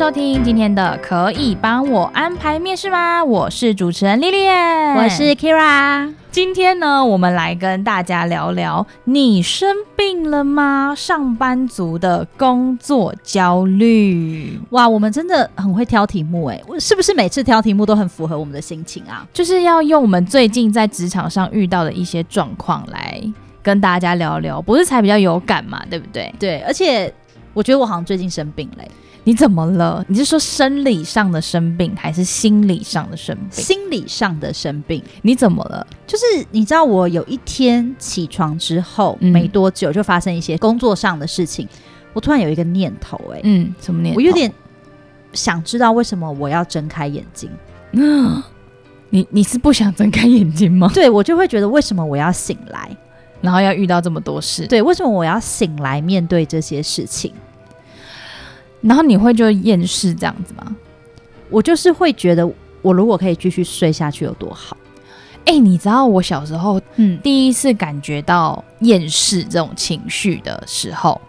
收听今天的《可以帮我安排面试吗》？我是主持人 Lilian，我是 Kira。今天呢，我们来跟大家聊聊你生病了吗？上班族的工作焦虑。哇，我们真的很会挑题目哎，是不是每次挑题目都很符合我们的心情啊？就是要用我们最近在职场上遇到的一些状况来跟大家聊聊，不是才比较有感嘛？对不对？对，而且我觉得我好像最近生病了。你怎么了？你是说生理上的生病，还是心理上的生病？心理上的生病。你怎么了？就是你知道，我有一天起床之后、嗯、没多久，就发生一些工作上的事情。我突然有一个念头、欸，哎，嗯，什么念头？我有点想知道为什么我要睁开眼睛。嗯，你你是不想睁开眼睛吗？对，我就会觉得为什么我要醒来，然后要遇到这么多事？对，为什么我要醒来面对这些事情？然后你会就厌世这样子吗？我就是会觉得，我如果可以继续睡下去有多好。哎、欸，你知道我小时候，嗯，第一次感觉到厌世这种情绪的时候，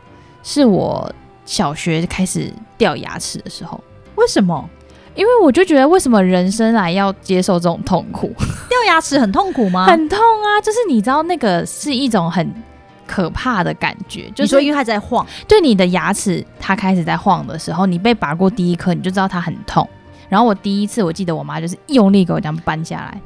是我小学开始掉牙齿的时候。为什么？因为我就觉得，为什么人生来要接受这种痛苦？掉牙齿很痛苦吗？很痛啊！就是你知道，那个是一种很。可怕的感觉，就是说，因为它在晃，对你的牙齿，它开始在晃的时候，你被拔过第一颗，你就知道它很痛。然后我第一次，我记得我妈就是用力给我这样搬下来，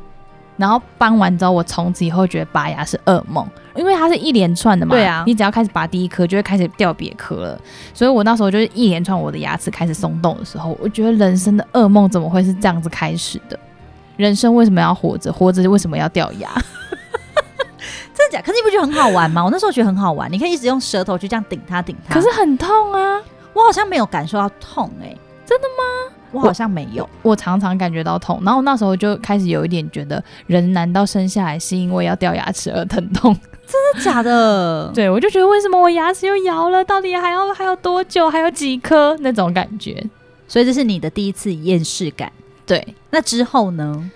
然后搬完之后，我从此以后觉得拔牙是噩梦，因为它是一连串的嘛。对啊，你只要开始拔第一颗，就会开始掉别颗了。所以我那时候就是一连串我的牙齿开始松动的时候，我觉得人生的噩梦怎么会是这样子开始的？人生为什么要活着？活着为什么要掉牙？真的假？可是你不觉得很好玩吗？我那时候觉得很好玩，你可以一直用舌头去这样顶它，顶它。可是很痛啊！我好像没有感受到痛哎、欸，真的吗？我好像没有我，我常常感觉到痛。然后那时候就开始有一点觉得，人难道生下来是因为要掉牙齿而疼痛？真的假的？对，我就觉得为什么我牙齿又摇了？到底还要还有多久？还有几颗那种感觉？所以这是你的第一次厌世感。对，那之后呢？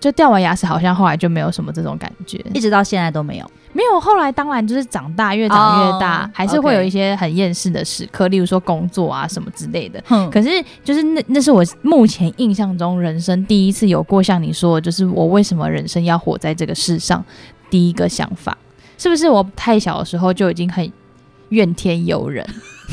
就掉完牙齿，好像后来就没有什么这种感觉，一直到现在都没有。没有，后来当然就是长大，越长越大，oh, 还是会有一些很厌世的时刻.例如说工作啊什么之类的。嗯，可是就是那那是我目前印象中人生第一次有过像你说的，就是我为什么人生要活在这个世上，第一个想法是不是我太小的时候就已经很怨天尤人？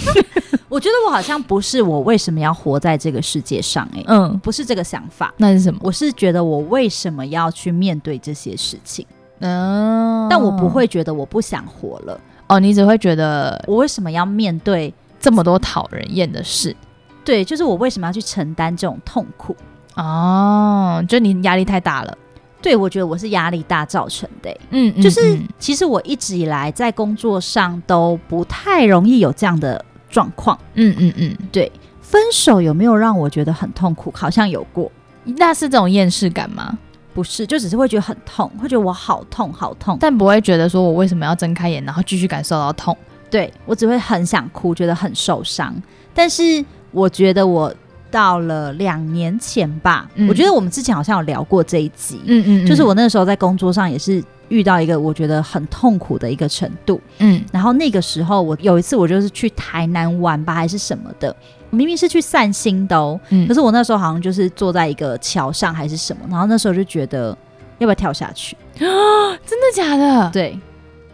我觉得我好像不是我为什么要活在这个世界上，欸，哎，嗯，不是这个想法，那是什么？我是觉得我为什么要去面对这些事情，嗯，但我不会觉得我不想活了，哦，你只会觉得我为什么要面对这么多讨人厌的事？对，就是我为什么要去承担这种痛苦？哦，就你压力太大了。对，我觉得我是压力大造成的，欸。嗯，嗯，就是其实我一直以来在工作上都不太容易有这样的状况。嗯嗯嗯，对，分手有没有让我觉得很痛苦？好像有过。那是这种厌世感吗？不是，就只是会觉得很痛，会觉得我好痛好痛，但不会觉得说我为什么要睁开眼，然后继续感受到痛。对，我只会很想哭，觉得很受伤。但是我觉得我。到了两年前吧，嗯，我觉得我们之前好像有聊过这一集，嗯嗯，嗯，就是我那个时候在工作上也是遇到一个我觉得很痛苦的一个程度，嗯，然后那个时候我有一次我就是去台南玩吧，还是什么的，明明是去散心的哦，嗯，可是我那时候好像就是坐在一个桥上还是什么，然后那时候就觉得要不要跳下去啊？真的假的？对，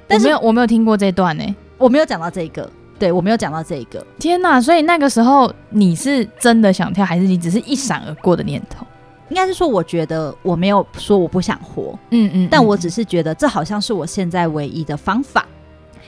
但是我没有我没有听过这段呢，我没有讲到这个。对，我没有讲到这一个。天哪！所以那个时候你是真的想跳，还是你只是一闪而过的念头？应该是说，我觉得我没有说我不想活，嗯嗯，但我只是觉得这好像是我现在唯一的方法。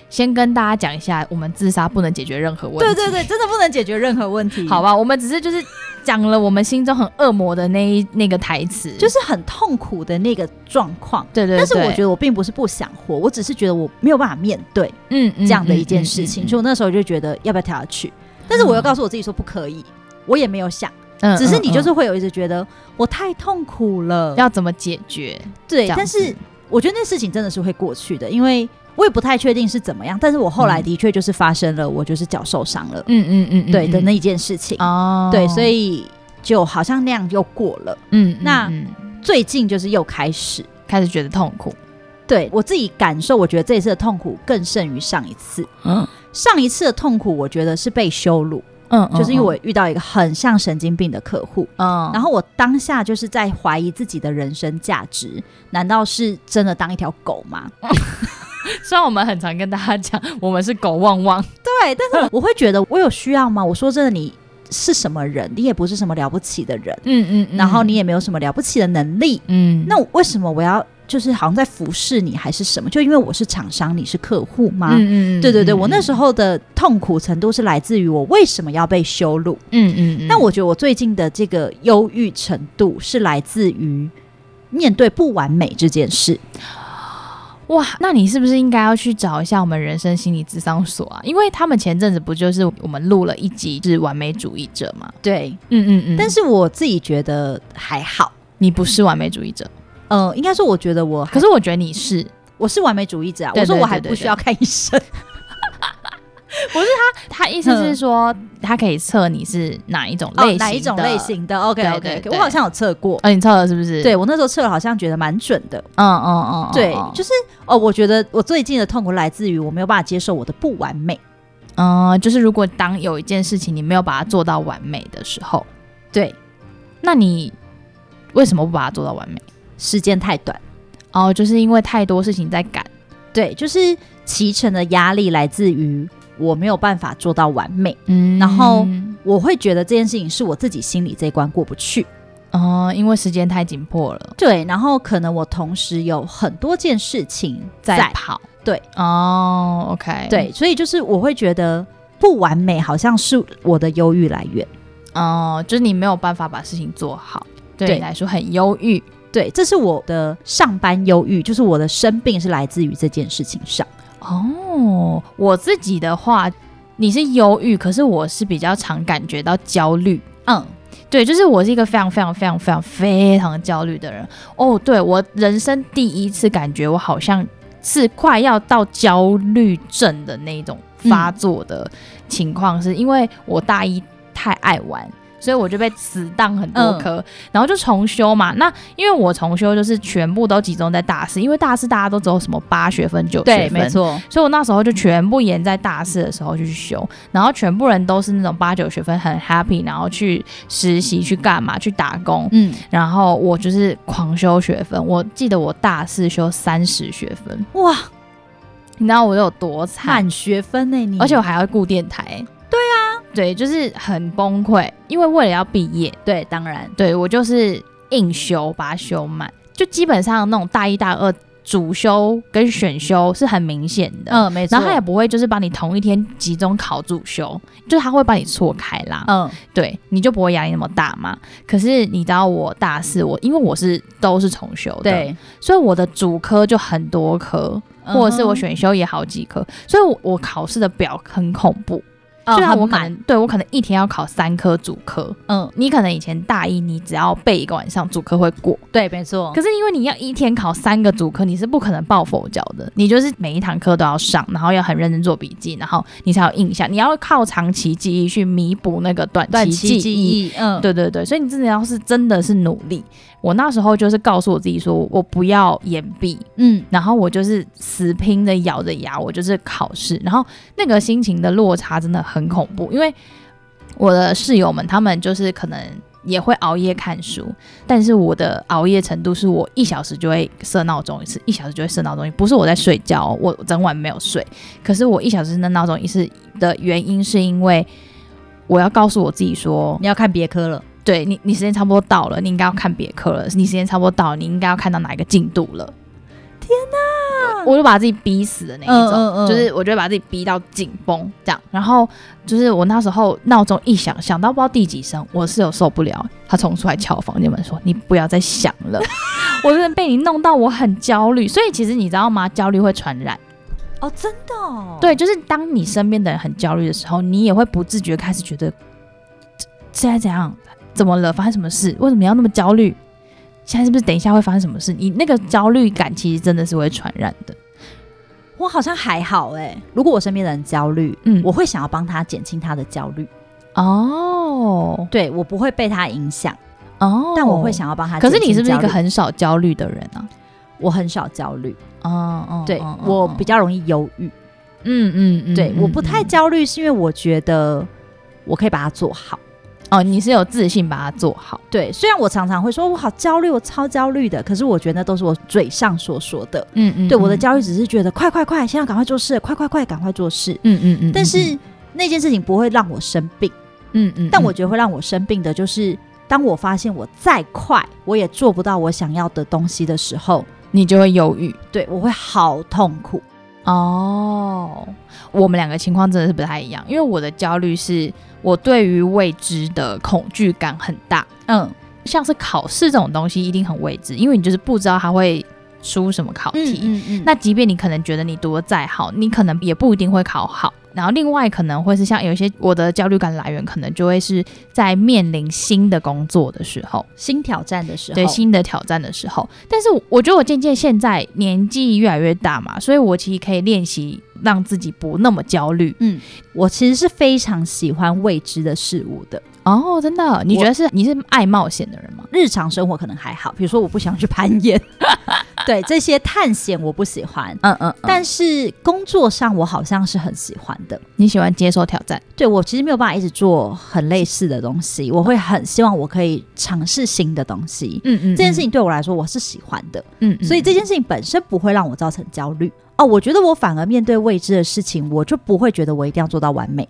先跟大家讲一下，我们自杀不能解决任何问题。对对对，真的不能解决任何问题。好吧，我们只是就是讲了我们心中很恶魔的那一那个台词，就是很痛苦的那个状况。对，对对。但是我觉得我并不是不想活，我只是觉得我没有办法面对，嗯，这样的一件事情。所以我那时候就觉得要不要跳下去？但是我又告诉我自己说不可以，我也没有想。嗯，只是你就是会有一直觉得我太痛苦了，要怎么解决？对，但是我觉得那事情真的是会过去的，因为我也不太确定是怎么样。但是我后来的确就是发生了，我就是脚受伤了，嗯嗯嗯，对的那一件事情哦，对，所以就好像那样又过了，嗯，那最近就是又开始开始觉得痛苦。对我自己感受，我觉得这一次的痛苦更胜于上一次。嗯，上一次的痛苦，我觉得是被羞辱。嗯，就是因为我遇到一个很像神经病的客户。嗯，然后我当下就是在怀疑自己的人生价值，难道是真的当一条狗吗？虽然我们很常跟大家讲，我们是狗旺旺。对，但是我会觉得我有需要吗？我说真的，你是什么人？你也不是什么了不起的人。嗯嗯，嗯，然后你也没有什么了不起的能力。嗯，那为什么我要？就是好像在服侍你还是什么？就因为我是厂商，你是客户吗？嗯嗯，对对对，我那时候的痛苦程度是来自于我为什么要被羞辱？嗯嗯嗯。但我觉得我最近的这个忧郁程度是来自于面对不完美这件事。哇，那你是不是应该要去找一下我们人生心理咨商所啊？因为他们前阵子不就是我们录了一集是完美主义者嘛？对，嗯嗯嗯。但是我自己觉得还好，你不是完美主义者。嗯、呃，应该说，我觉得我，可是我觉得你是，我是完美主义者啊。我说我还不需要看医生，不是他，他意思是说，嗯、他可以测你是哪一种类型，哦、哪一种类型的。OK OK OK，我好像有测过，哦，你测了是不是？对，我那时候测了，好像觉得蛮准的。嗯嗯嗯，对，就是哦，我觉得我最近的痛苦来自于我没有办法接受我的不完美。嗯，就是如果当有一件事情你没有把它做到完美的时候，对，那你为什么不把它做到完美？时间太短。哦，就是因为太多事情在赶，对，就是骑乘的压力来自于我没有办法做到完美，嗯，然后我会觉得这件事情是我自己心里这一关过不去，哦，因为时间太紧迫了，对，然后可能我同时有很多件事情在跑，对，哦，OK，对，所以就是我会觉得不完美好像是我的忧郁来源，哦，就是你没有办法把事情做好，对你来说很忧郁。对，这是我的上班忧郁，就是我的生病是来自于这件事情上。哦，我自己的话，你是忧郁，可是我是比较常感觉到焦虑。嗯，对，就是我是一个非常非常非常非常非常焦虑的人。哦，对，我人生第一次感觉我好像是快要到焦虑症的那种发作的情况，是因为我大一太爱玩。所以我就被死当很多科，嗯、然后就重修嘛。那因为我重修就是全部都集中在大四，因为大四大家都只有什么八学分、九学分，没错。所以我那时候就全部延在大四的时候就去修，然后全部人都是那种八九学分很 happy，然后去实习去干嘛去打工，嗯，然后我就是狂修学分。我记得我大四修三十学分，哇，你知道我有多惨？满学分呢、欸？你，而且我还要顾电台。对啊，对，就是很崩溃，因为为了要毕业，对，当然，对我就是硬修，把它修满，就基本上那种大一大二主修跟选修是很明显的，嗯，没错，然后他也不会就是把你同一天集中考主修，就是他会把你错开啦，嗯，对，你就不会压力那么大嘛。可是你知道我大四，我因为我是都是重修的，对，所以我的主科就很多科，或者是我选修也好几科，所以我我考试的表很恐怖。就像我可能对我可能一天要考三科主科，嗯，你可能以前大一你只要背一个晚上主科会过，对，没错。可是因为你要一天考三个主科，你是不可能抱佛脚的，你就是每一堂课都要上，然后要很认真做笔记，然后你才有印象。你要靠长期记忆去弥补那个短期记忆，嗯，对对对。所以你真的要是真的是努力，我那时候就是告诉我自己说，我不要延毕，嗯，然后我就是死拼的咬着牙，我就是考试，然后那个心情的落差真的很。很恐怖，因为我的室友们他们就是可能也会熬夜看书，但是我的熬夜程度是我一小时就会设闹钟一次，一小时就会设闹钟，不是我在睡觉，我整晚没有睡，可是我一小时的闹钟一次的原因是因为我要告诉我自己说，你要看别科了，对你，你时间差不多到了，你应该要看别科了，你时间差不多到了，你应该要看到哪一个进度了。天哪！我就把自己逼死的那一种，嗯嗯嗯，就是我就把自己逼到紧绷这样。然后就是我那时候闹钟一响，响到不知道第几声，我室友受不了，他冲出来敲房间门说：“你不要再响了。”我真的被你弄到我很焦虑。所以其实你知道吗？焦虑会传染哦，真的哦。对，就是当你身边的人很焦虑的时候，你也会不自觉开始觉得现在怎样。怎么了？发生什么事？为什么要那么焦虑？现在是不是等一下会发生什么事？你那个焦虑感其实真的是会传染的。我好像还好哎、欸，如果我身边的人焦虑，嗯，我会想要帮他减轻他的焦虑。哦，对，我不会被他影响。哦，但我会想要帮他。可是你是不是一个很少焦虑的人啊？我很少焦虑。哦哦，对，我比较容易忧郁。嗯嗯嗯，对，我不太焦虑，是因为我觉得我可以把它做好。哦，你是有自信把它做好。对，虽然我常常会说我好焦虑，我超焦虑的，可是我觉得那都是我嘴上所说的。嗯嗯，对，我的焦虑只是觉得快快快，现在赶快做事，快快快，赶快做事。嗯嗯嗯，但是那件事情不会让我生病。嗯嗯，但我觉得会让我生病的就是，当我发现我再快，我也做不到我想要的东西的时候，你就会犹豫。对，我会好痛苦。哦，我们两个情况真的是不太一样，因为我的焦虑是我对于未知的恐惧感很大。嗯，像是考试这种东西一定很未知，因为你就是不知道它会出什么考题。嗯嗯嗯，那即便你可能觉得你读的再好，你可能也不一定会考好。然后另外可能会是像有一些我的焦虑感来源，可能就会是在面临新的工作的时候，新挑战的时候，对，新的挑战的时候。但是我觉得我渐渐现在年纪越来越大嘛，所以我其实可以练习让自己不那么焦虑。嗯，我其实是非常喜欢未知的事物的。哦，真的？你觉得是你是爱冒险的人吗？日常生活可能还好，比如说我不想去攀岩。对这些探险我不喜欢，嗯嗯，嗯，但是工作上我好像是很喜欢的。你喜欢接受挑战？对，我其实没有办法一直做很类似的东西，我会很希望我可以尝试新的东西。嗯嗯，这件事情对我来说我是喜欢的，嗯，所以这件事情本身不会让我造成焦虑。哦，我觉得我反而面对未知的事情，我就不会觉得我一定要做到完美。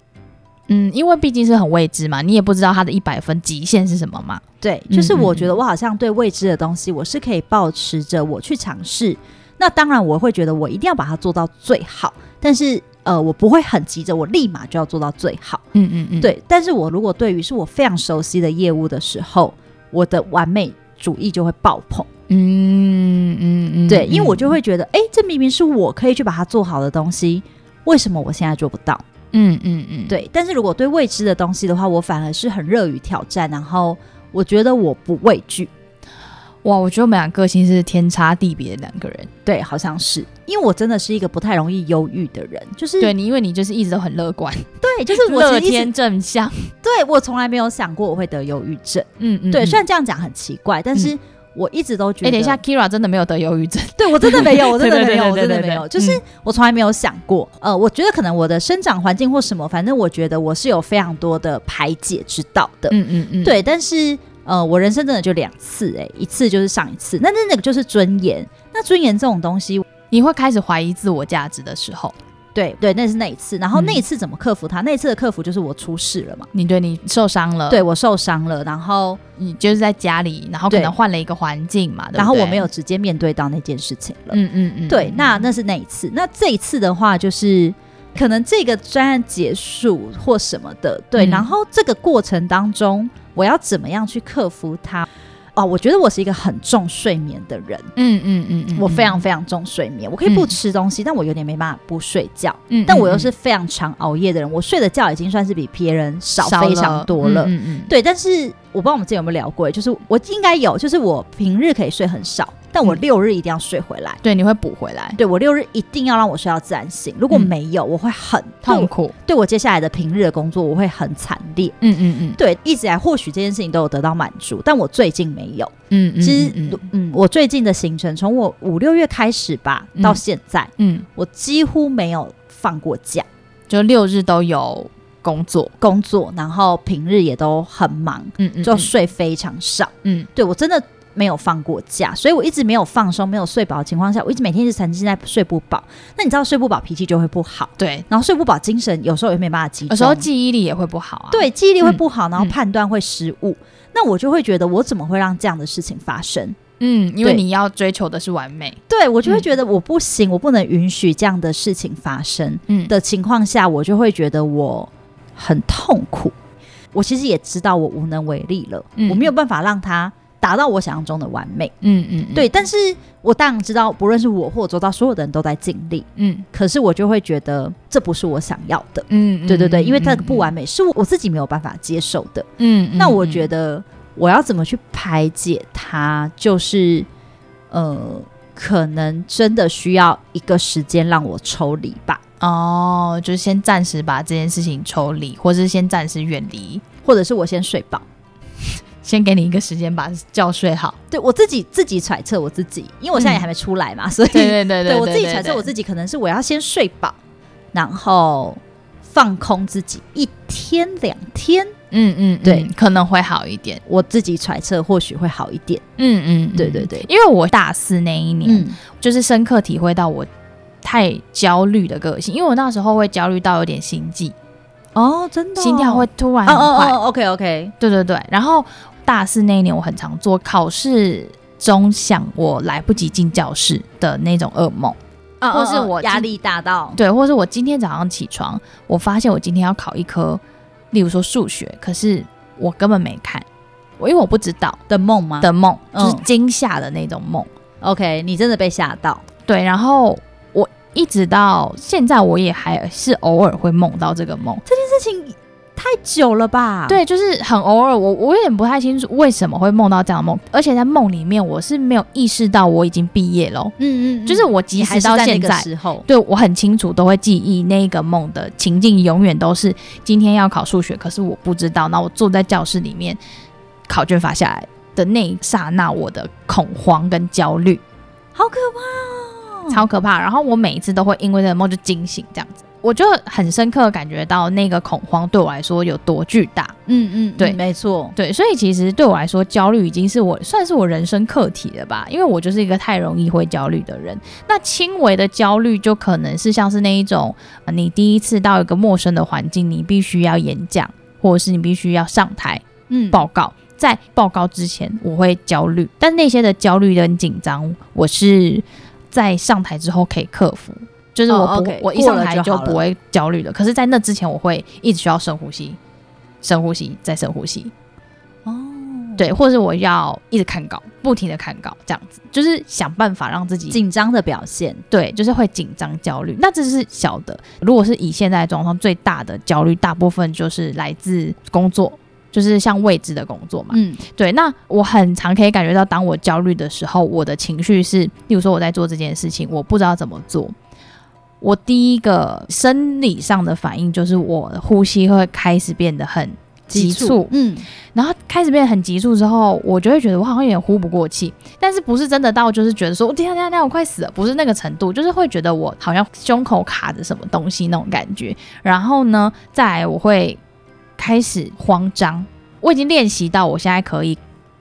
嗯，因为毕竟是很未知嘛，你也不知道它的一百分极限是什么嘛。对，就是我觉得我好像对未知的东西，我是可以保持着我去尝试。那当然，我会觉得我一定要把它做到最好，但是呃，我不会很急着我立马就要做到最好。嗯嗯嗯，对。但是我如果对于是我非常熟悉的业务的时候，我的完美主义就会爆棚。嗯嗯嗯，对，因为我就会觉得，哎，这明明是我可以去把它做好的东西，为什么我现在做不到？嗯嗯嗯，对。但是如果对未知的东西的话，我反而是很热于挑战，然后我觉得我不畏惧。哇，我觉得我们俩个性是天差地别的两个人。对，好像是，因为我真的是一个不太容易忧郁的人，就是对你，因为你就是一直都很乐观，对，就是我乐天正向。对，我从来没有想过我会得忧郁症。嗯嗯，对，虽然这样讲很奇怪，但是。嗯我一直都觉得，哎、欸，等一下，Keira 真的没有得忧郁症，对我真的没有，我真的没有，我真的没有，就是我从来没有想过，呃，我觉得可能我的生长环境或什么，反正我觉得我是有非常多的排解之道的，嗯嗯嗯，对，但是呃，我人生真的就两次、欸，哎，一次就是上一次，那那那个就是尊严，那尊严这种东西，你会开始怀疑自我价值的时候。对对，那是那一次，然后那一次怎么克服它？嗯、那一次的克服就是我出事了嘛。你对你受伤了，对我受伤了，然后你就是在家里，然后可能换了一个环境嘛，然后我没有直接面对到那件事情了。嗯嗯嗯，对，那那是那一次。那这一次的话，就是可能这个专案结束或什么的，对，嗯、然后这个过程当中，我要怎么样去克服它？哦，我觉得我是一个很重睡眠的人，嗯嗯嗯，嗯，我非常非常重睡眠，我可以不吃东西，嗯、但我有点没办法不睡觉，嗯，但我又是非常常熬夜的人，我睡的觉已经算是比别人少非常多了，嗯嗯，对，但是我不知道我们之前有没有聊过，就是我应该有，就是我平日可以睡很少。但我六日一定要睡回来，对，你会补回来。对，我六日一定要让我睡到自然醒，如果没有，我会很痛苦。对我接下来的平日的工作，我会很惨烈。嗯嗯嗯，对，一直以来或许这件事情都有得到满足，但我最近没有。嗯嗯，其实嗯，我最近的行程从我五六月开始吧，到现在，嗯，我几乎没有放过假，就六日都有工作工作，然后平日也都很忙，嗯嗯，就睡非常少。嗯，对我真的。没有放过假，所以我一直没有放松，没有睡饱的情况下，我一直每天是沉浸在睡不饱。那你知道睡不饱脾气就会不好，对，然后睡不饱精神有时候也没办法集中，有时候记忆力也会不好啊，对，记忆力会不好，然后判断会失误。嗯、那我就会觉得我怎么会让这样的事情发生？嗯，因为你要追求的是完美，对，我就会觉得我不行，嗯、我不能允许这样的事情发生。嗯的情况下，我就会觉得我很痛苦。我其实也知道我无能为力了，嗯、我没有办法让他。达到我想象中的完美。嗯嗯，对。但是我当然知道，不论是我或我周遭所有的人都在尽力。嗯。可是我就会觉得这不是我想要的。嗯，对对对，因为这个不完美是我自己没有办法接受的。嗯。那我觉得我要怎么去排解它，就是呃，可能真的需要一个时间让我抽离吧。哦，就是先暂时把这件事情抽离，或是先暂时远离，或者是我先睡饱，先给你一个时间把觉睡好。对，我自己自己揣测我自己，因为我现在也还没出来嘛，嗯、所以对对对对，我自己揣测我自己可能是我要先睡饱，然后放空自己一天两天，嗯嗯，对，可能会好一点。我自己揣测或许会好一点，嗯嗯，对对对，因为我大四那一年，嗯、就是深刻体会到我。太焦虑的个性，因为我那时候会焦虑到有点心悸哦，真的、哦，心跳会突然很快。哦哦、OK OK，对对对。然后大四那一年，我很常做考试中想我来不及进教室的那种噩梦，哦、或是我压力大到对，或是我今天早上起床，我发现我今天要考一科，例如说数学，可是我根本没看，我因为我不知道的梦吗？的梦就是惊吓的那种梦。嗯、OK，你真的被吓到？对，然后。一直到现在，我也还是偶尔会梦到这个梦。这件事情太久了吧？对，就是很偶尔。我我有点不太清楚为什么会梦到这样的梦，而且在梦里面我是没有意识到我已经毕业了。嗯，嗯嗯，就是我即使到现在，时候对我很清楚，都会记忆那个梦的情境，永远都是今天要考数学，可是我不知道。那我坐在教室里面，考卷发下来的那一刹那，我的恐慌跟焦虑，好可怕哦。超可怕，然后我每一次都会因为这个梦就惊醒，这样子，我就很深刻感觉到那个恐慌对我来说有多巨大。嗯嗯，对，没错，对，所以其实对我来说，焦虑已经是我算是我人生课题了吧，因为我就是一个太容易会焦虑的人。那轻微的焦虑就可能是像是那一种，你第一次到一个陌生的环境，你必须要演讲，或者是你必须要上台，嗯，报告。在报告之前，我会焦虑，但那些的焦虑跟紧张，我是。在上台之后可以克服，就是我不、oh, okay, 我一上台就不会焦虑了。可是，在那之前，我会一直需要深呼吸，深呼吸，再深呼吸。哦，oh. 对，或者是我要一直看稿，不停的看稿，这样子，就是想办法让自己紧张的表现。对，就是会紧张焦虑。那这是小的。如果是以现在状况，最大的焦虑，大部分就是来自工作。就是像未知的工作嘛，嗯，对。那我很常可以感觉到，当我焦虑的时候，我的情绪是，例如说我在做这件事情，我不知道怎么做，我第一个生理上的反应就是我的呼吸会开始变得很急促，急促，嗯，然后开始变得很急促之后，我就会觉得我好像有点呼不过气，但是不是真的到就是觉得说，天啊天啊天啊，我快死了，不是那个程度，就是会觉得我好像胸口卡着什么东西那种感觉。然后呢，再来我会。开始慌张，我已经练习到我现在可以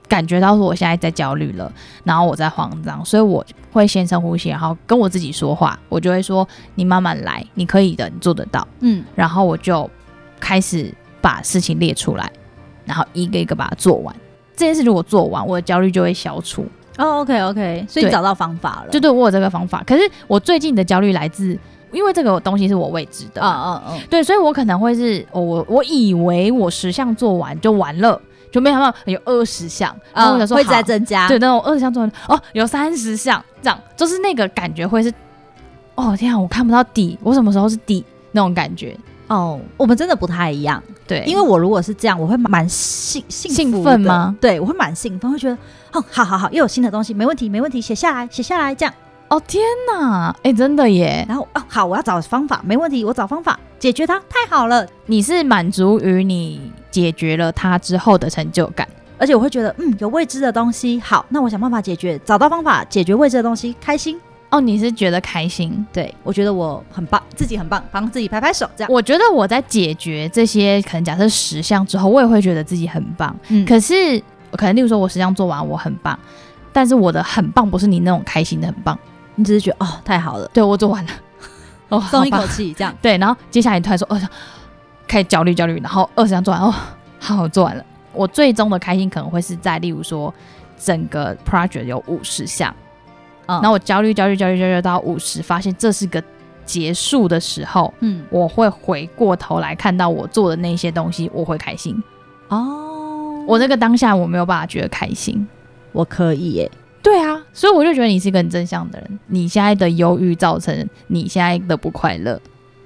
感觉到说我现在在焦虑了，然后我在慌张，所以我会先深呼吸，然后跟我自己说话，我就会说：“你慢慢来，你可以的，你做得到。”嗯，然后我就开始把事情列出来，然后一个一个把它做完。这件事如果做完，我的焦虑就会消除。哦，OK OK，所以找到方法了，就对，我有这个方法。可是我最近的焦虑来自。因为这个东西是我未知的，嗯嗯嗯，对，所以我可能会是，我我以为我十项做完就完了，就没想到有二十项，然后我想说会再增加，对，等我二十项做完，哦，有三十项，这样就是那个感觉会是，哦天啊，我看不到底，我什么时候是底那种感觉，哦，我们真的不太一样，对，因为我如果是这样，我会蛮兴兴兴奋吗？对，我会蛮兴奋，会觉得，哦，好好好，又有新的东西，没问题没问题，写下来写下来这样。哦天哪，哎、欸，真的耶！然后哦，好，我要找方法，没问题，我找方法解决它，太好了。你是满足于你解决了它之后的成就感，而且我会觉得，嗯，有未知的东西，好，那我想办法解决，找到方法解决未知的东西，开心。哦，你是觉得开心？对，我觉得我很棒，自己很棒，帮自己拍拍手，这样。我觉得我在解决这些可能假设十项之后，我也会觉得自己很棒。嗯，可是可能例如说我十项做完，我很棒，但是我的很棒不是你那种开心的很棒。你只是觉得哦，太好了，对，我做完了，哦，松一口气，这样对。然后接下来你突然说，哦，开始焦虑焦虑，然后二十项做完，哦，好，我做完了。我最终的开心可能会是在，例如说整个 project 有五十项，嗯，然后我焦虑焦虑焦虑焦虑到五十，发现这是个结束的时候，嗯，我会回过头来看到我做的那些东西，我会开心。哦，我那个当下我没有办法觉得开心。我可以耶。对啊，所以我就觉得你是一个很正向的人。你现在的忧郁造成你现在的不快乐，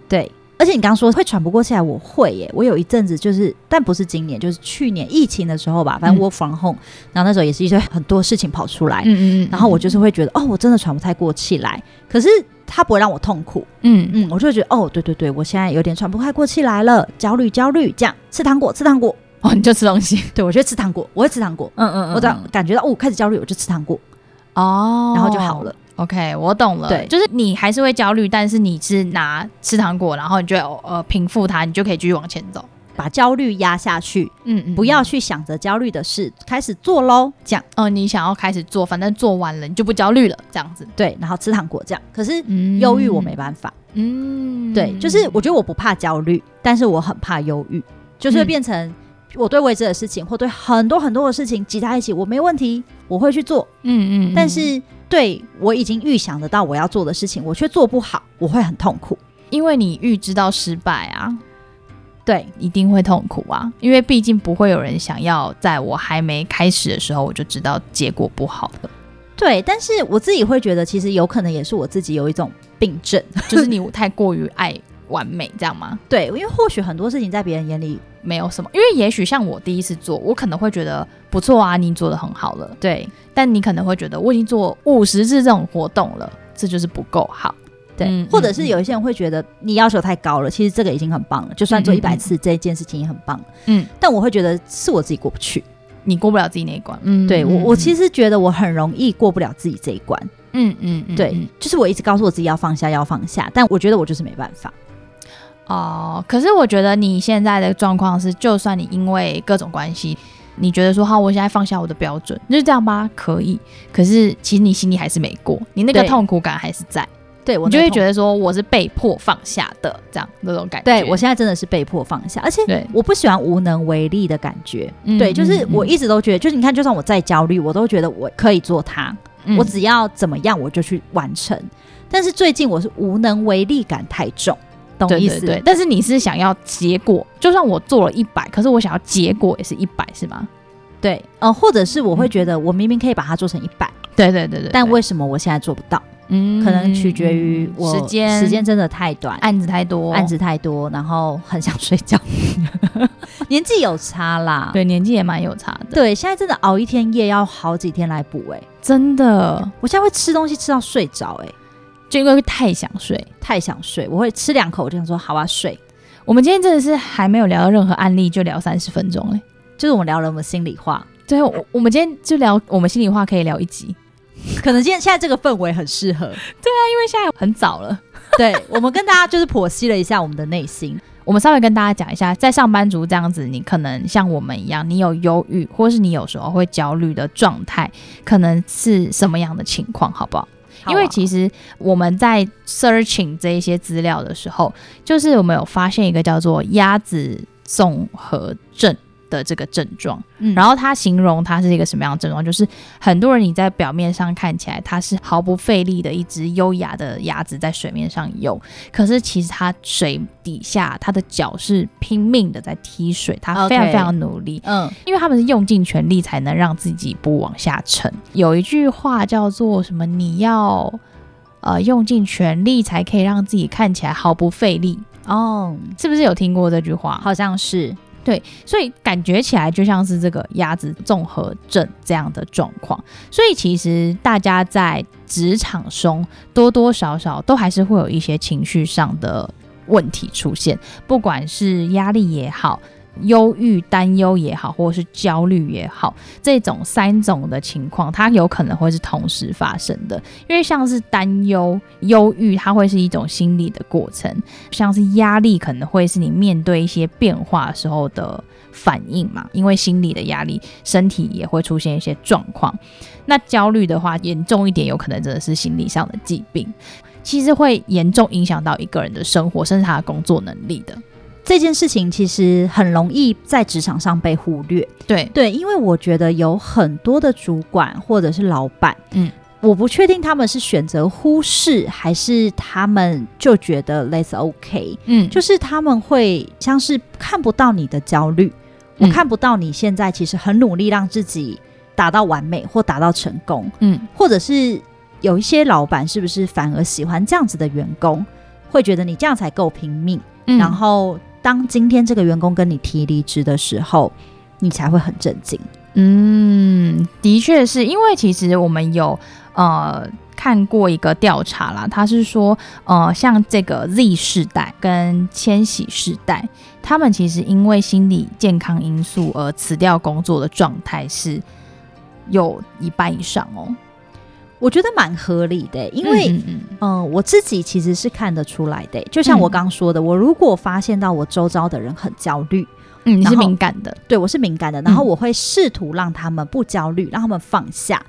对。而且你刚刚说会喘不过气来，我会耶。我有一阵子就是，但不是今年，就是去年疫情的时候吧。反正 work from home，嗯，然后那时候也是一些很多事情跑出来，嗯嗯嗯。然后我就是会觉得，哦，我真的喘不太过气来。可是它不会让我痛苦，嗯嗯。我就会觉得，哦，对对对，我现在有点喘不太过气来了，焦虑焦虑，这样吃糖果吃糖果，哦，你就吃东西。对，我觉得吃糖果，我会吃糖果，嗯嗯嗯。我只要感觉到哦，开始焦虑，我就吃糖果，哦，然后就好了。OK，我懂了。对，就是你还是会焦虑，但是你是拿吃糖果，然后你就呃平复它，你就可以继续往前走，把焦虑压下去。嗯嗯，不要去想着焦虑的事，开始做喽。这样，哦、呃，你想要开始做，反正做完了你就不焦虑了，这样子。对，然后吃糖果这样。可是忧郁我没办法。嗯，对，就是我觉得我不怕焦虑，但是我很怕忧郁，就是会变成我对未知的事情或对很多很多的事情挤在一起，我没问题，我会去做。嗯嗯，但是。对，我已经预想得到我要做的事情，我却做不好，我会很痛苦，因为你预知到失败啊，对，一定会痛苦啊，因为毕竟不会有人想要在我还没开始的时候我就知道结果不好的。对，但是我自己会觉得，其实有可能也是我自己有一种病症，就是你太过于爱完美，这样吗？对，因为或许很多事情在别人眼里。没有什么，因为也许像我第一次做，我可能会觉得不错啊，你做的很好了，对。但你可能会觉得我已经做五十次这种活动了，这就是不够好，对。嗯、或者是有一些人会觉得你要求太高了，其实这个已经很棒了，就算做一百次这件事情也很棒，嗯。但我会觉得是我自己过不去，你过不了自己那一关，嗯。对我，我其实觉得我很容易过不了自己这一关，嗯嗯，嗯，对，就是我一直告诉我自己要放下，要放下，但我觉得我就是没办法。哦，可是我觉得你现在的状况是，就算你因为各种关系，你觉得说好，我现在放下我的标准，就是这样吧，可以。可是其实你心里还是没过，你那个痛苦感还是在。对，我就会觉得说我是被迫放下的，这样那种感觉。对，我现在真的是被迫放下，而且我不喜欢无能为力的感觉。对，就是我一直都觉得，就是你看，就算我再焦虑，我都觉得我可以做它，嗯，我只要怎么样我就去完成。但是最近我是无能为力感太重。懂意思，对，对，对，但是你是想要结果，就算我做了一百，可是我想要结果也是一百，是吗？对，呃，或者是我会觉得我明明可以把它做成一百，对对对对，但为什么我现在做不到？嗯，可能取决于我时间，时间真的太短，案子太多，案子太多，然后很想睡觉。年纪有差啦，对，年纪也蛮有差的。对，现在真的熬一天夜要好几天来补，哎，真的，我现在会吃东西吃到睡着，哎。就因为太想睡，太想睡，我会吃两口，我就想说好啊，睡。我们今天真的是还没有聊到任何案例，就聊三十分钟嘞，就是我们聊了我们心里话。对，我我们今天就聊我们心里话，可以聊一集。可能今天现在这个氛围很适合。对啊，因为现在很早了。对，我们跟大家就是剖析了一下我们的内心。我们稍微跟大家讲一下，在上班族这样子，你可能像我们一样，你有忧郁，或是你有时候会焦虑的状态，可能是什么样的情况，好不好？因为其实我们在 searching 这一些资料的时候，就是我们有发现一个叫做鸭子综合症。的这个症状，嗯，然后他形容它是一个什么样的症状？就是很多人你在表面上看起来它是毫不费力的一只优雅的鸭子在水面上游，可是其实它水底下它的脚是拼命的在踢水，它非常非常努力，嗯，因为他们是用尽全力才能让自己不往下沉。有一句话叫做什么？你要呃用尽全力才可以让自己看起来毫不费力哦，是不是有听过这句话？好像是。对，所以感觉起来就像是这个鸭子综合症这样的状况。所以其实大家在职场中多多少少都还是会有一些情绪上的问题出现，不管是压力也好。忧郁、担忧也好，或者是焦虑也好，这种三种的情况，它有可能会是同时发生的。因为像是担忧、忧郁，它会是一种心理的过程；像是压力，可能会是你面对一些变化时候的反应嘛。因为心理的压力，身体也会出现一些状况。那焦虑的话，严重一点，有可能真的是心理上的疾病，其实会严重影响到一个人的生活，甚至他的工作能力的。这件事情其实很容易在职场上被忽略，对。对，因为我觉得有很多的主管或者是老板，嗯，我不确定他们是选择忽视，还是他们就觉得 let's OK，嗯，就是他们会像是看不到你的焦虑，嗯，我看不到你现在其实很努力让自己达到完美或达到成功，嗯，或者是有一些老板是不是反而喜欢这样子的员工，会觉得你这样才够拼命，嗯，然后当今天这个员工跟你提离职的时候，你才会很震惊。嗯，的确是因为其实我们有呃看过一个调查啦，他是说呃像这个 Z 世代跟千禧世代，他们其实因为心理健康因素而辞掉工作的状态是。有一半以上哦，我觉得蛮合理的，因为嗯，嗯，呃，我自己其实是看得出来的，就像我刚说的，嗯，我如果发现到我周遭的人很焦虑，嗯，你是敏感的，对，我是敏感的，然后我会试图让他们不焦虑，让他们放下。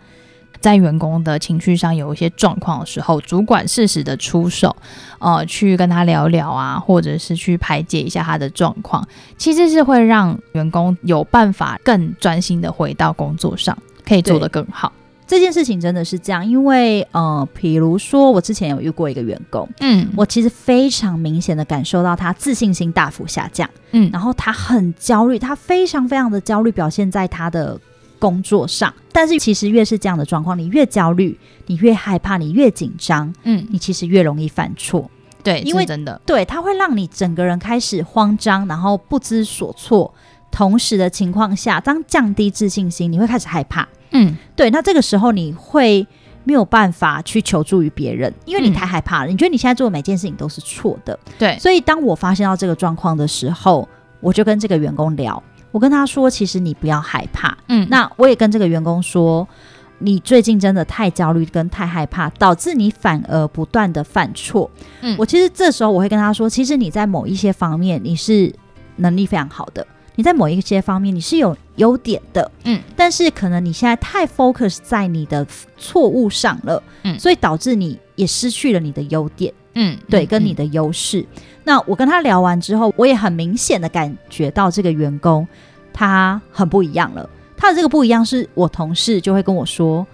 在员工的情绪上有一些状况的时候，主管适时的出手，呃，去跟他聊聊啊，或者是去排解一下他的状况，其实是会让员工有办法更专心的回到工作上。可以做得更好，这件事情真的是这样，因为呃，比如说我之前有遇过一个员工，嗯，我其实非常明显的感受到他自信心大幅下降，嗯，然后他很焦虑，他非常非常的焦虑，表现在他的工作上。但是其实越是这样的状况，你越焦虑，你越害怕，你越紧张，嗯，你其实越容易犯错，对，因为真的，对，他会让你整个人开始慌张，然后不知所措。同时的情况下，当降低自信心，你会开始害怕。嗯，对，那这个时候你会没有办法去求助于别人，因为你太害怕了。嗯，你觉得你现在做的每件事情都是错的，对。所以当我发现到这个状况的时候，我就跟这个员工聊，我跟他说，其实你不要害怕。嗯，那我也跟这个员工说，你最近真的太焦虑跟太害怕，导致你反而不断的犯错。嗯，我其实这时候我会跟他说，其实你在某一些方面你是能力非常好的。你在某一些方面你是有优点的，嗯，但是可能你现在太 focus 在你的错误上了，嗯，所以导致你也失去了你的优点，嗯，对，跟你的优势。嗯，那我跟他聊完之后，我也很明显的感觉到这个员工他很不一样了。他的这个不一样是我同事就会跟我说，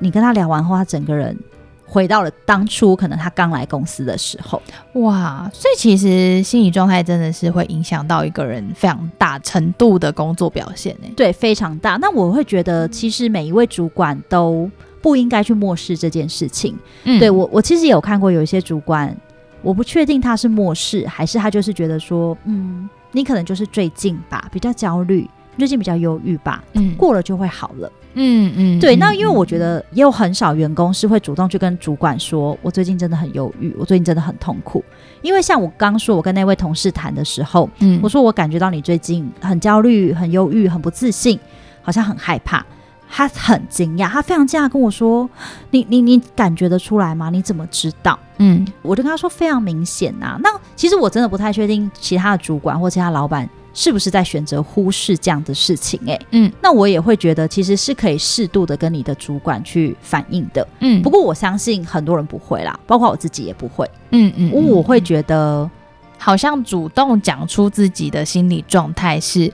你跟他聊完后，他整个人。回到了当初可能他刚来公司的时候，哇！所以其实心理状态真的是会影响到一个人非常大程度的工作表现呢。对，非常大。那我会觉得，其实每一位主管都不应该去漠视这件事情。嗯，对我，我其实也有看过有一些主管，我不确定他是漠视，还是他就是觉得说，嗯，你可能就是最近吧，比较焦虑，最近比较忧郁吧，嗯，过了就会好了。嗯嗯，对，那因为我觉得也有很少员工是会主动去跟主管说，我最近真的很忧郁，我最近真的很痛苦。因为像我刚说，我跟那位同事谈的时候，嗯，我说我感觉到你最近很焦虑、很忧郁、很不自信，好像很害怕。他很惊讶，他非常惊讶跟我说：“你你你感觉得出来吗？你怎么知道？”嗯，我就跟他说非常明显呐、啊。那其实我真的不太确定其他的主管或其他老板。是不是在选择忽视这样的事情？欸？哎，嗯，那我也会觉得，其实是可以适度的跟你的主管去反映的。嗯，不过我相信很多人不会啦，包括我自己也不会。嗯嗯，嗯，我会觉得，好像主动讲出自己的心理状态是，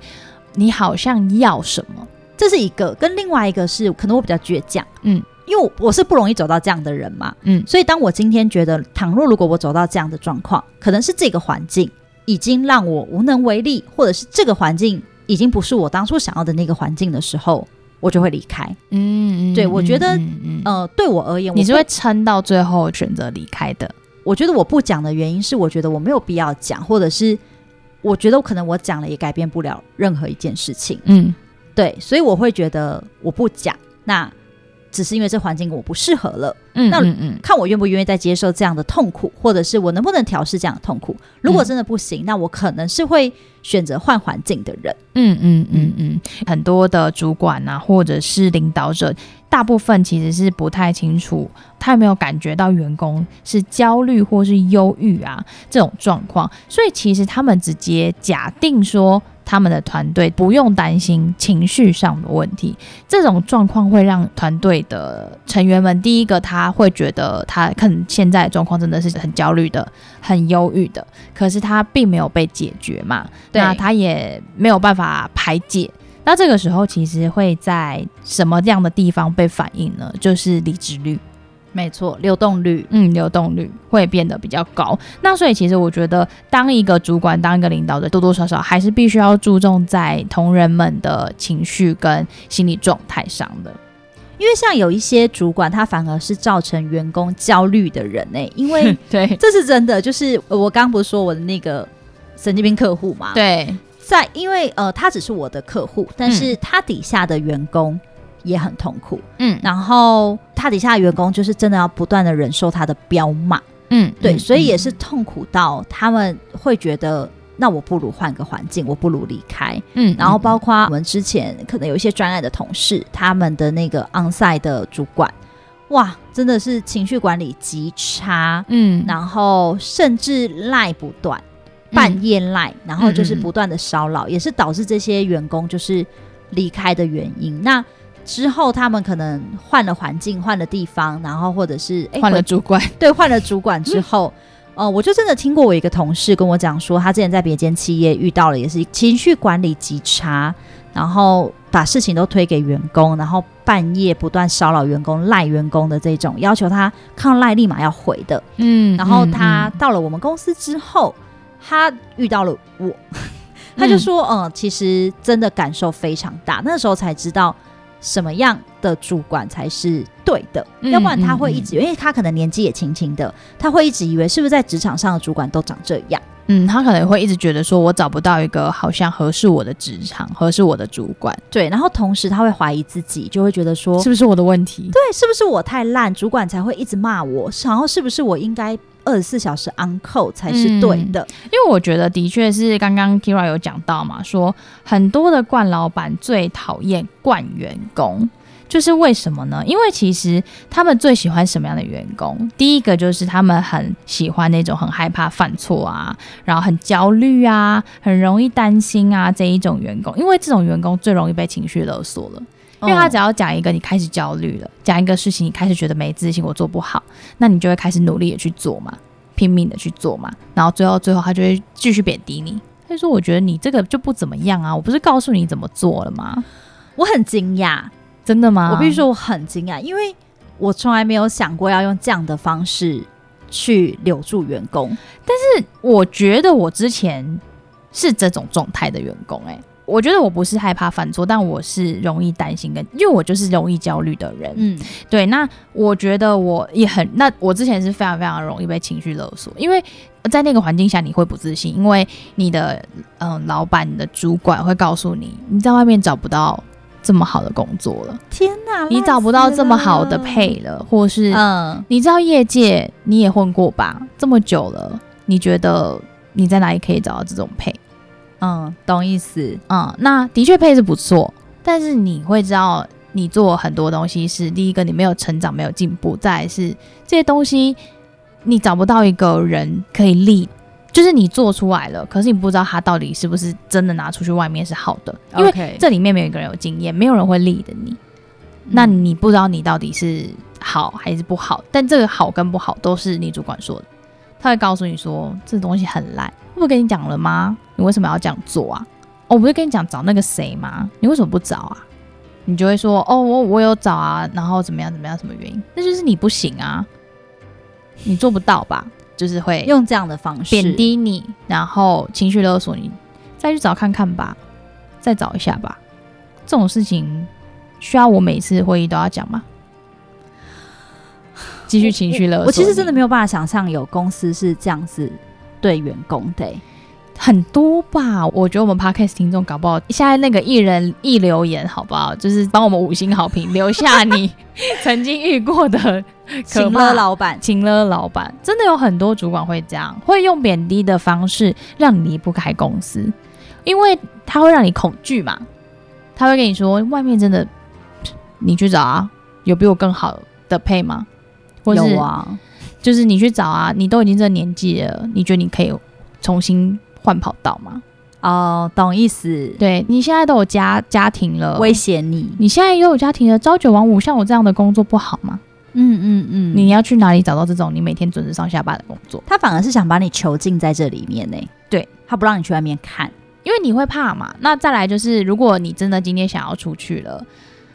你好像要什么，这是一个。跟另外一个是，可能我比较倔强。嗯，因为我是不容易走到这样的人嘛。嗯，所以当我今天觉得，倘若如果我走到这样的状况，可能是这个环境。已经让我无能为力，或者是这个环境已经不是我当初想要的那个环境的时候，我就会离开。嗯，对，我觉得，嗯嗯、呃，对我而言，你是会撑到最后选择离开的。我觉得我不讲的原因是，我觉得我没有必要讲，或者是我觉得可能我讲了也改变不了任何一件事情。嗯，对，所以我会觉得我不讲。那。只是因为这环境我不适合了，嗯，那嗯，看我愿不愿意再接受这样的痛苦，或者是我能不能调试这样的痛苦。如果真的不行，嗯，那我可能是会选择换环境的人。嗯嗯嗯嗯，很多的主管啊，或者是领导者，大部分其实是不太清楚，他有没有感觉到员工是焦虑或是忧郁啊这种状况，所以其实他们直接假定说。他们的团队不用担心情绪上的问题，这种状况会让团队的成员们，第一个他会觉得他可能现在的状况真的是很焦虑的、很忧郁的，可是他并没有被解决嘛，那他也没有办法排解。那这个时候其实会在什么样的地方被反映呢？就是离职率。没错，流动率，嗯，流动率会变得比较高。那所以其实我觉得，当一个主管，当一个领导者，多多少少还是必须要注重在同仁们的情绪跟心理状态上的。因为像有一些主管，他反而是造成员工焦虑的人呢、欸。因为 对，这是真的。就是我刚不是说我的那个神经病客户嘛？对，在因为呃，他只是我的客户，但是他底下的员工。也很痛苦，嗯，然后他底下的员工就是真的要不断的忍受他的彪骂，嗯，对，所以也是痛苦到他们会觉得，那我不如换个环境，我不如离开，嗯，然后包括我们之前可能有一些专案的同事，他们的那个 onsite 的主管，哇，真的是情绪管理极差，嗯，然后甚至赖不断，半夜赖，然后就是不断的骚扰，也是导致这些员工就是离开的原因。那之后，他们可能换了环境，换了地方，然后或者是换了主管，对，换了主管之后，呃，我就真的听过我一个同事跟我讲说，他之前在别间企业遇到了也是情绪管理极差，然后把事情都推给员工，然后半夜不断骚扰员工、赖员工的这种，要求他看赖立马要回的，嗯，然后他到了我们公司之后，他遇到了我，他就说，嗯、呃，其实真的感受非常大，那时候才知道。什么样的主管才是对的？嗯、要不然他会一直，嗯、因为他可能年纪也轻轻的，他会一直以为是不是在职场上的主管都长这样？嗯，他可能会一直觉得说，我找不到一个好像合适我的职场、合适我的主管。对，然后同时他会怀疑自己，就会觉得说，是不是我的问题？对，是不是我太烂，主管才会一直骂我？然后是不是我应该？二十四小时 on call 才是对的，嗯，因为我觉得的确是刚刚 Keira 有讲到嘛，说很多的惯老板最讨厌惯员工，就是为什么呢？因为其实他们最喜欢什么样的员工？第一个就是他们很喜欢那种很害怕犯错啊，然后很焦虑啊，很容易担心啊这一种员工，因为这种员工最容易被情绪勒索了。因为他只要讲一个，你开始焦虑了；讲一个事情，你开始觉得没自信，我做不好，那你就会开始努力的去做嘛，拼命的去做嘛，然后最后最后他就会继续贬低你。他就说：“我觉得你这个就不怎么样啊，我不是告诉你怎么做了吗？”我很惊讶，真的吗？我必须说我很惊讶，因为我从来没有想过要用这样的方式去留住员工。但是我觉得我之前是这种状态的员工，欸，哎。我觉得我不是害怕犯错，但我是容易担心跟，因为我就是容易焦虑的人。嗯，对。那我觉得我也很，那我之前是非常非常容易被情绪勒索，因为在那个环境下你会不自信，因为你的嗯、呃、老板、你的主管会告诉你，你在外面找不到这么好的工作了。天哪，你找不到这么好的配了，或是嗯，你知道业界你也混过吧？这么久了，你觉得你在哪里可以找到这种配？嗯，懂意思。嗯，那的确配置不错，但是你会知道，你做很多东西是第一个，你没有成长，没有进步；再来是这些东西你找不到一个人可以立，就是你做出来了，可是你不知道他到底是不是真的拿出去外面是好的，因为这里面没有一个人有经验，没有人会立的你，那你不知道你到底是好还是不好。但这个好跟不好都是你主管说的，他会告诉你说这东西很烂。我不跟你讲了吗？你为什么要这样做啊？我不是跟你讲找那个谁吗？你为什么不找啊？你就会说哦，我我有找啊，然后怎么样怎么样，什么原因？那就是你不行啊，你做不到吧？就是会用这样的方式贬低你，然后情绪勒索你，再去找看看吧，再找一下吧。这种事情需要我每次会议都要讲吗？继续情绪勒索我，我其实真的没有办法想象有公司是这样子。对员工的很多吧，我觉得我们 podcast 听众搞不好现在那个一人一留言，好不好？就是帮我们五星好评，留下你曾经遇过的情勒老板，情勒老板真的有很多主管会这样，会用贬低的方式让你离不开公司，因为他会让你恐惧嘛，他会跟你说外面真的，你去找啊，有比我更好的配吗？或是有啊。就是你去找啊，你都已经这个年纪了，你觉得你可以重新换跑道吗？哦，懂意思。对，你现在都有家家庭了，威胁你。你现在又有家庭了，朝九晚五，像我这样的工作不好吗？嗯嗯嗯。你要去哪里找到这种你每天准时上下班的工作？他反而是想把你囚禁在这里面呢。对，他不让你去外面看，因为你会怕嘛。那再来就是，如果你真的今天想要出去了，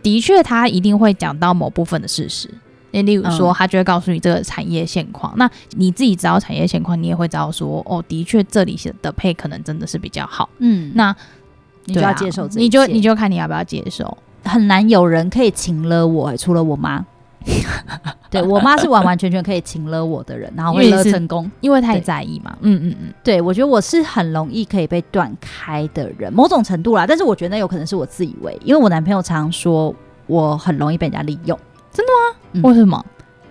的确他一定会讲到某部分的事实。那例如说，他就会告诉你这个产业现况。嗯、那你自己知道产业现况，你也会知道说，哦，的确这里的配可能真的是比较好。嗯，那你就要接受自己，你就你就看你要不要接受。很难有人可以请了我，除了我妈。对，我妈是完完全全可以请了我的人，然后会勒成功，因为太在意嘛。嗯嗯嗯，对，我觉得我是很容易可以被断开的人，某种程度啦。但是我觉得那有可能是我自以为，因为我男朋友常说我很容易被人家利用。真的吗？嗯、为什么？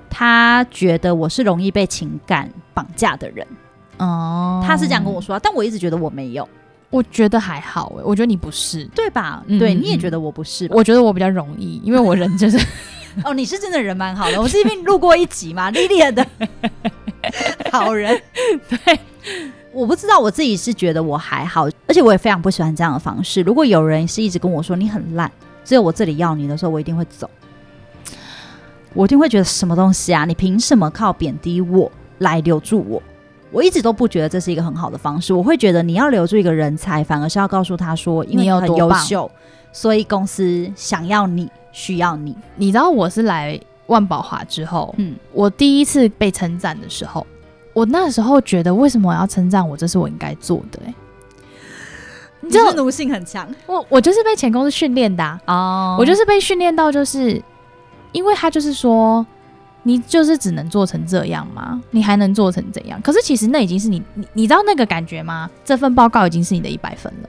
他觉得我是容易被情感绑架的人。哦，他是这样跟我说，但我一直觉得我没有。我觉得还好诶，我觉得你不是，对吧？嗯、对，你也觉得我不是？我觉得我比较容易，因为我人就是。哦，你是真的人蛮好的。我是因为录过一集嘛，Lily 的 好人。对，我不知道我自己是觉得我还好，而且我也非常不喜欢这样的方式。如果有人是一直跟我说你很烂，只有我这里要你的时候，我一定会走。我一定会觉得什么东西啊？你凭什么靠贬低我来留住我？我一直都不觉得这是一个很好的方式。我会觉得你要留住一个人才，反而是要告诉他说，因为你很优秀，所以公司想要你。需要你，你知道我是来万宝华之后，嗯，我第一次被称赞的时候，我那时候觉得为什么我要称赞我？这是我应该做的、欸，哎，你这奴性很强。我我就是被前公司训练的啊，哦，我就是被训练到，就是因为他就是说，你就是只能做成这样吗？你还能做成怎样？可是其实那已经是你，你你知道那个感觉吗？这份报告已经是你的一百分了，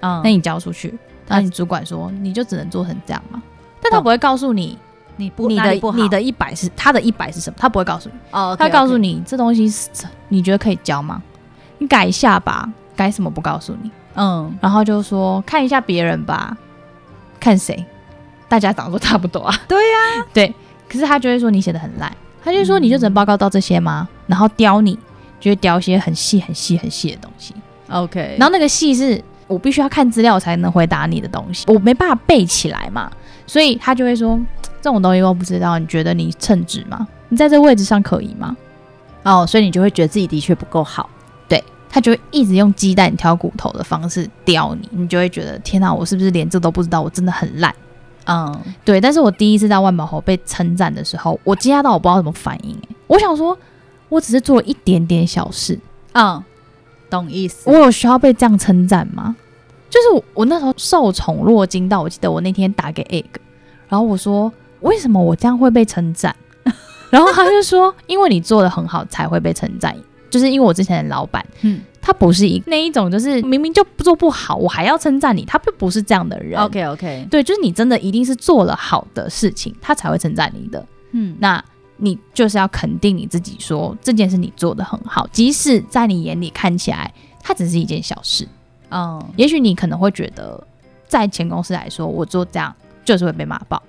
嗯，那你交出去，那你主管说你就只能做成这样吗？但他不会告诉你，你不你的你的一百是他的一百是什么？他不会告诉你。哦，他告诉你这东西是你觉得可以交吗？你改一下吧，改什么不告诉你？嗯，然后就说看一下别人吧，看谁？大家长得都差不多啊。对呀，对。可是他就会说你写的很烂，他就说你就只能报告到这些吗？然后刁你，就会刁一些很细很细很细的东西。OK，然后那个细是我必须要看资料才能回答你的东西，我没办法背起来嘛。所以他就会说，这种东西我不知道，你觉得你称职吗？你在这个位置上可以吗？哦，所以你就会觉得自己的确不够好。对，他就会一直用鸡蛋挑骨头的方式刁你，你就会觉得天哪，我是不是连这都不知道？我真的很烂。嗯，对。但是我第一次在万宝猴被称赞的时候，我惊讶到我不知道怎么反应。我想说，我只是做了一点点小事。嗯，懂意思。我有需要被这样称赞吗？就是我，我那时候受宠若惊到，我记得我那天打给 Egg，然后我说为什么我这样会被称赞？然后他就说因为你做的很好才会被称赞，就是因为我之前的老板，嗯，他不是一那一种，就是明明就不做不好，我还要称赞你，他并不是这样的人。OK OK，对，就是你真的一定是做了好的事情，他才会称赞你的。嗯，那你就是要肯定你自己说，说这件事你做的很好，即使在你眼里看起来它只是一件小事。嗯，也许你可能会觉得，在前公司来说，我做这样就是会被骂爆，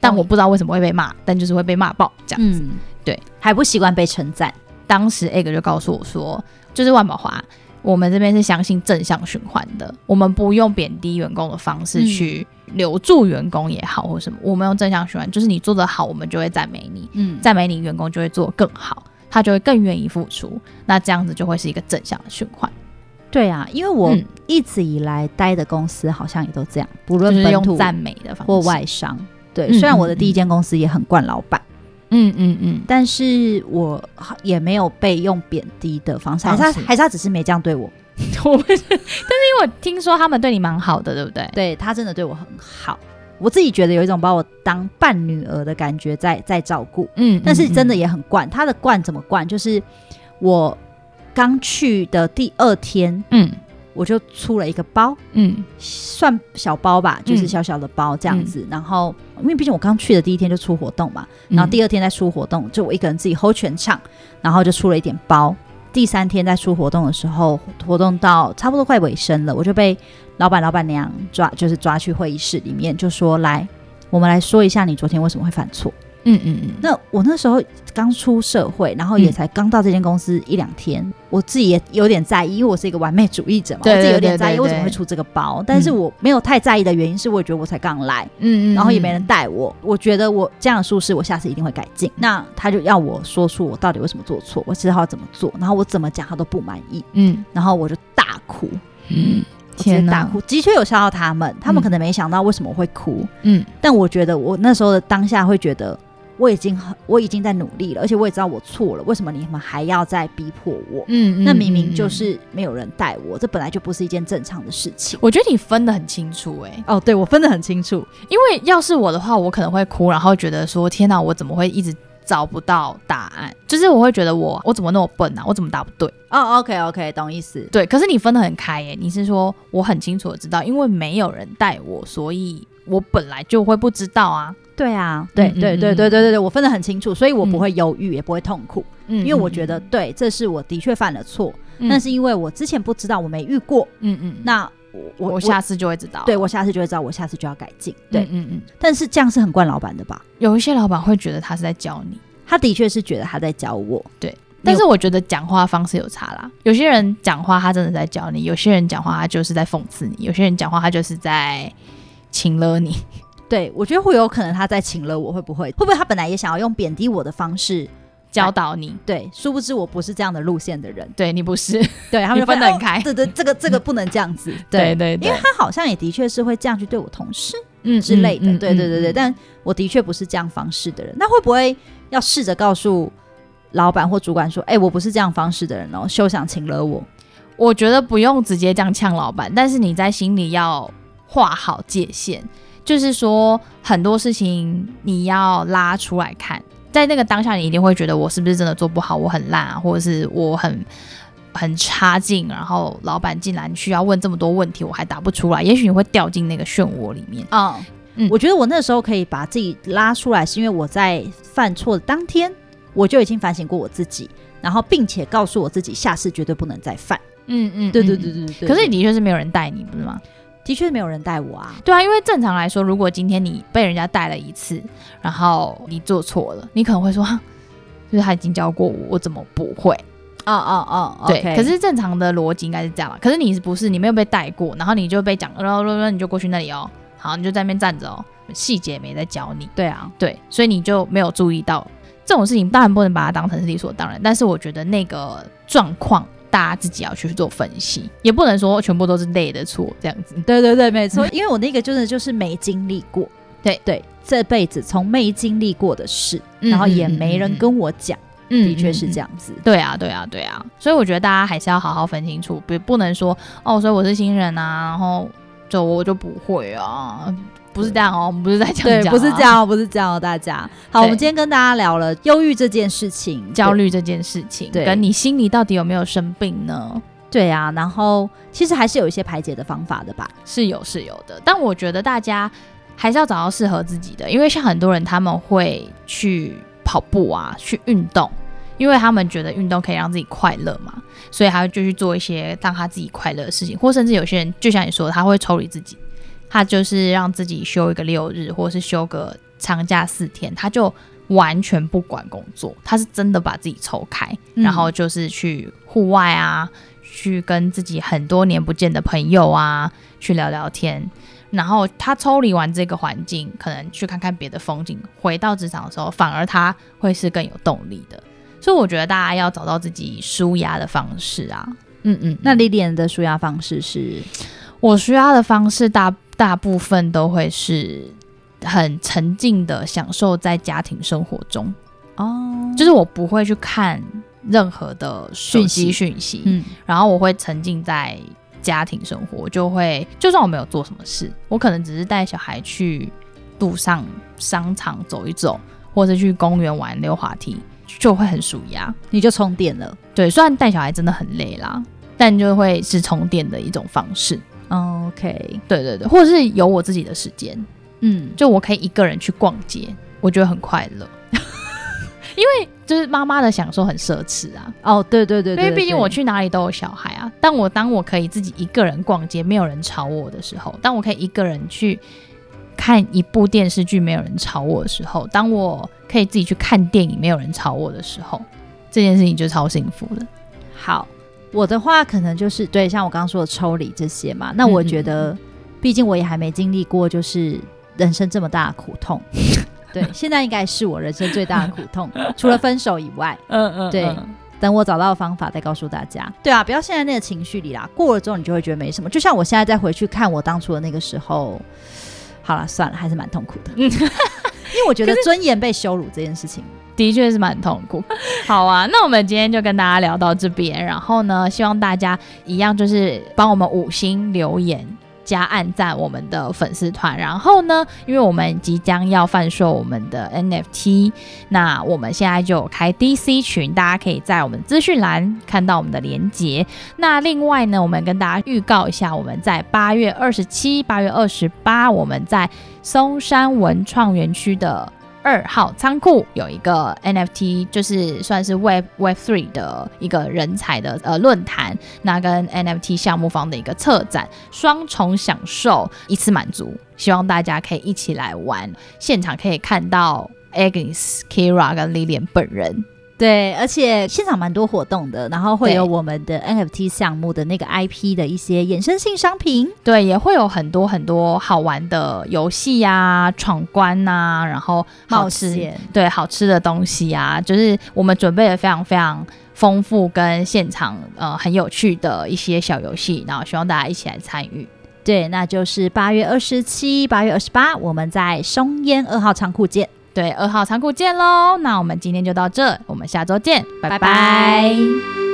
但我不知道为什么会被骂，但就是会被骂爆这样子。嗯、对，还不习惯被称赞。当时 Egg 就告诉我说，就是万宝华，我们这边是相信正向循环的，我们不用贬低员工的方式去留住员工也好，或什么，我们用正向循环，就是你做得好，我们就会赞美你，嗯，赞美你，员工就会做更好，他就会更愿意付出，那这样子就会是一个正向的循环。对啊，因为我一直以来待的公司好像也都这样，不论本土赞美的方式或外商。对，虽然我的第一间公司也很惯老板，嗯嗯嗯，但是我也没有被用贬低的方式，还是他还是他只是没这样对我。我不是，但是因为我听说他们对你蛮好的，对不对？对，他真的对我很好，我自己觉得有一种把我当半女儿的感觉在在照顾。嗯，但是真的也很惯，他的惯怎么惯？就是我。刚去的第二天，嗯，我就出了一个包，嗯，算小包吧，就是小小的包这样子。嗯、然后，因为毕竟我刚去的第一天就出活动嘛，嗯、然后第二天再出活动，就我一个人自己 hold 全场，然后就出了一点包。第三天在出活动的时候，活动到差不多快尾声了，我就被老板、老板娘抓，就是抓去会议室里面，就说：“来，我们来说一下你昨天为什么会犯错。”嗯嗯嗯，那我那时候刚出社会，然后也才刚到这间公司一两天，嗯、我自己也有点在意，因为我是一个完美主义者嘛，我自己有点在意为什么会出这个包，但是我没有太在意的原因是，我觉得我才刚来，嗯嗯，然后也没人带我，我觉得我这样的舒适，我下次一定会改进。那他就要我说出我到底为什么做错，我知道要怎么做，然后我怎么讲他都不满意，嗯，然后我就大哭，嗯，天哪，大哭，的确有吓到他们，他们可能没想到为什么我会哭，嗯，但我觉得我那时候的当下会觉得。我已经很，我已经在努力了，而且我也知道我错了，为什么你们还要再逼迫我？嗯，那明明就是没有人带我，这本来就不是一件正常的事情。我觉得你分得很清楚，欸，哎，哦，对，我分得很清楚，因为要是我的话，我可能会哭，然后觉得说，天哪，我怎么会一直找不到答案？就是我会觉得我，我怎么那么笨啊？我怎么答不对？哦，OK，OK，懂意思。对，可是你分得很开，耶，你是说我很清楚的知道，因为没有人带我，所以我本来就会不知道啊。对啊，对对对对对对对，我分得很清楚，所以我不会犹豫，也不会痛苦，嗯，因为我觉得对，这是我的确犯了错，但是因为我之前不知道，我没遇过，嗯嗯，那我我下次就会知道，对，我下次就会知道，我下次就要改进，对，嗯嗯，但是这样是很惯老板的吧？有一些老板会觉得他是在教你，他的确是觉得他在教我，对，但是我觉得讲话方式有差啦，有些人讲话他真的在教你，有些人讲话他就是在讽刺你，有些人讲话他就是在 请了你。对，我觉得会有可能他在请了我，会不会？会不会他本来也想要用贬低我的方式教导你？对，殊不知我不是这样的路线的人。对，你不是，对，他们分得很开。对对，这个这个不能这样子。对对对，因为他好像也的确是会这样去对我同事，嗯之类的。对对对对，但我的确不是这样方式的人。那会不会要试着告诉老板或主管说：“哎，我不是这样方式的人哦，休想请了我。”我觉得不用直接这样呛老板，但是你在心里要画好界限。就是说很多事情你要拉出来看，在那个当下，你一定会觉得我是不是真的做不好，我很烂啊，或者是我很很差劲，然后老板竟然需要问这么多问题，我还答不出来，也许你会掉进那个漩涡里面。嗯嗯，我觉得我那时候可以把自己拉出来，是因为我在犯错的当天，我就已经反省过我自己，然后并且告诉我自己，下次绝对不能再犯。嗯嗯，对对对对对。可是你的确是没有人带你，不是吗？的确没有人带我啊，对啊，因为正常来说，如果今天你被人家带了一次，然后你做错了，你可能会说，就是他已经教过我，我怎么不会？哦哦哦，对。可是正常的逻辑应该是这样，可是你是不是你没有被带过，然后你就被讲，然后然后你就过去那里哦，好，你就在那边站着哦，细节没在教你。对啊，对，所以你就没有注意到这种事情，当然不能把它当成是理所当然，但是我觉得那个状况。大家自己要去做分析，也不能说全部都是累的错，这样子。对对对，没错。因为我那个真的就是没经历过，对对，这辈子从没经历过的事，嗯、然后也没人跟我讲，嗯、的确是这样子。对啊，对啊，对啊。所以我觉得大家还是要好好分清楚，不不能说哦，所以我是新人啊，然后就我就不会啊。不是这样哦，我们不是在讲，对，不是这样，不是这样哦，大家。好，我们今天跟大家聊了忧郁这件事情，焦虑这件事情，对，跟你心里到底有没有生病呢？对啊，然后其实还是有一些排解的方法的吧，是有是有的，但我觉得大家还是要找到适合自己的，因为像很多人他们会去跑步啊，去运动，因为他们觉得运动可以让自己快乐嘛，所以他就去做一些让他自己快乐的事情，或甚至有些人就像你说的，他会抽离自己。他就是让自己休一个六日，或是休个长假四天，他就完全不管工作，他是真的把自己抽开，嗯、然后就是去户外啊，去跟自己很多年不见的朋友啊去聊聊天，然后他抽离完这个环境，可能去看看别的风景，回到职场的时候，反而他会是更有动力的。所以我觉得大家要找到自己舒压的方式啊，嗯嗯，那 Lilian 的舒压方式是？我舒压的方式大大部分都会是很沉浸的享受在家庭生活中。哦，就是我不会去看任何的讯息。讯息，嗯，然后我会沉浸在家庭生活，就会就算我没有做什么事，我可能只是带小孩去路上商场走一走，或者去公园玩溜滑梯，就会很舒压，你就充电了。对，虽然带小孩真的很累啦，但就会是充电的一种方式。OK，对对对，或者是有我自己的时间，嗯，就我可以一个人去逛街，我觉得很快乐，因为就是妈妈的享受很奢侈啊。哦，对对对，对，因为毕竟我去哪里都有小孩啊。但我当我可以自己一个人逛街，没有人吵我的时候；当我可以一个人去看一部电视剧，没有人吵我的时候；当我可以自己去看电影，没有人吵我的时候，这件事情就超幸福的。好。我的话可能就是对，像我刚刚说的抽离这些嘛。那我觉得，毕竟我也还没经历过，就是人生这么大的苦痛。对，现在应该是我人生最大的苦痛，除了分手以外。嗯嗯。对，等我找到方法再告诉大家。对啊，不要陷在那个情绪里啦。过了之后，你就会觉得没什么。就像我现在再回去看我当初的那个时候，好了，算了，还是蛮痛苦的。因为我觉得尊严被羞辱这件事情的确是蛮痛苦。好啊，那我们今天就跟大家聊到这边，然后呢，希望大家一样就是帮我们五星留言。加按赞我们的粉丝团，然后呢，因为我们即将要贩售我们的 NFT，那我们现在就开 DC 群，大家可以在我们资讯栏看到我们的连结。那另外呢，我们跟大家预告一下，我们在八月二十七、八月二十八，我们在松山文创园区的。二号仓库有一个 NFT，就是算是 Web Web Three 的一个人才的呃论坛，那跟 NFT 项目方的一个策展，双重享受，一次满足，希望大家可以一起来玩，现场可以看到 Agnes、Kira 跟 Lilian 本人。对，而且现场蛮多活动的，然后会有我们的 NFT 项目的那个 IP 的一些衍生性商品，对，也会有很多很多好玩的游戏呀、闯关呐、啊，然后好吃，对，好吃的东西啊，就是我们准备了非常非常丰富跟现场呃很有趣的一些小游戏，然后希望大家一起来参与。对，那就是八月二十七、八月二十八，我们在松烟二号仓库见。对，二号仓库见喽！那我们今天就到这，我们下周见，拜拜。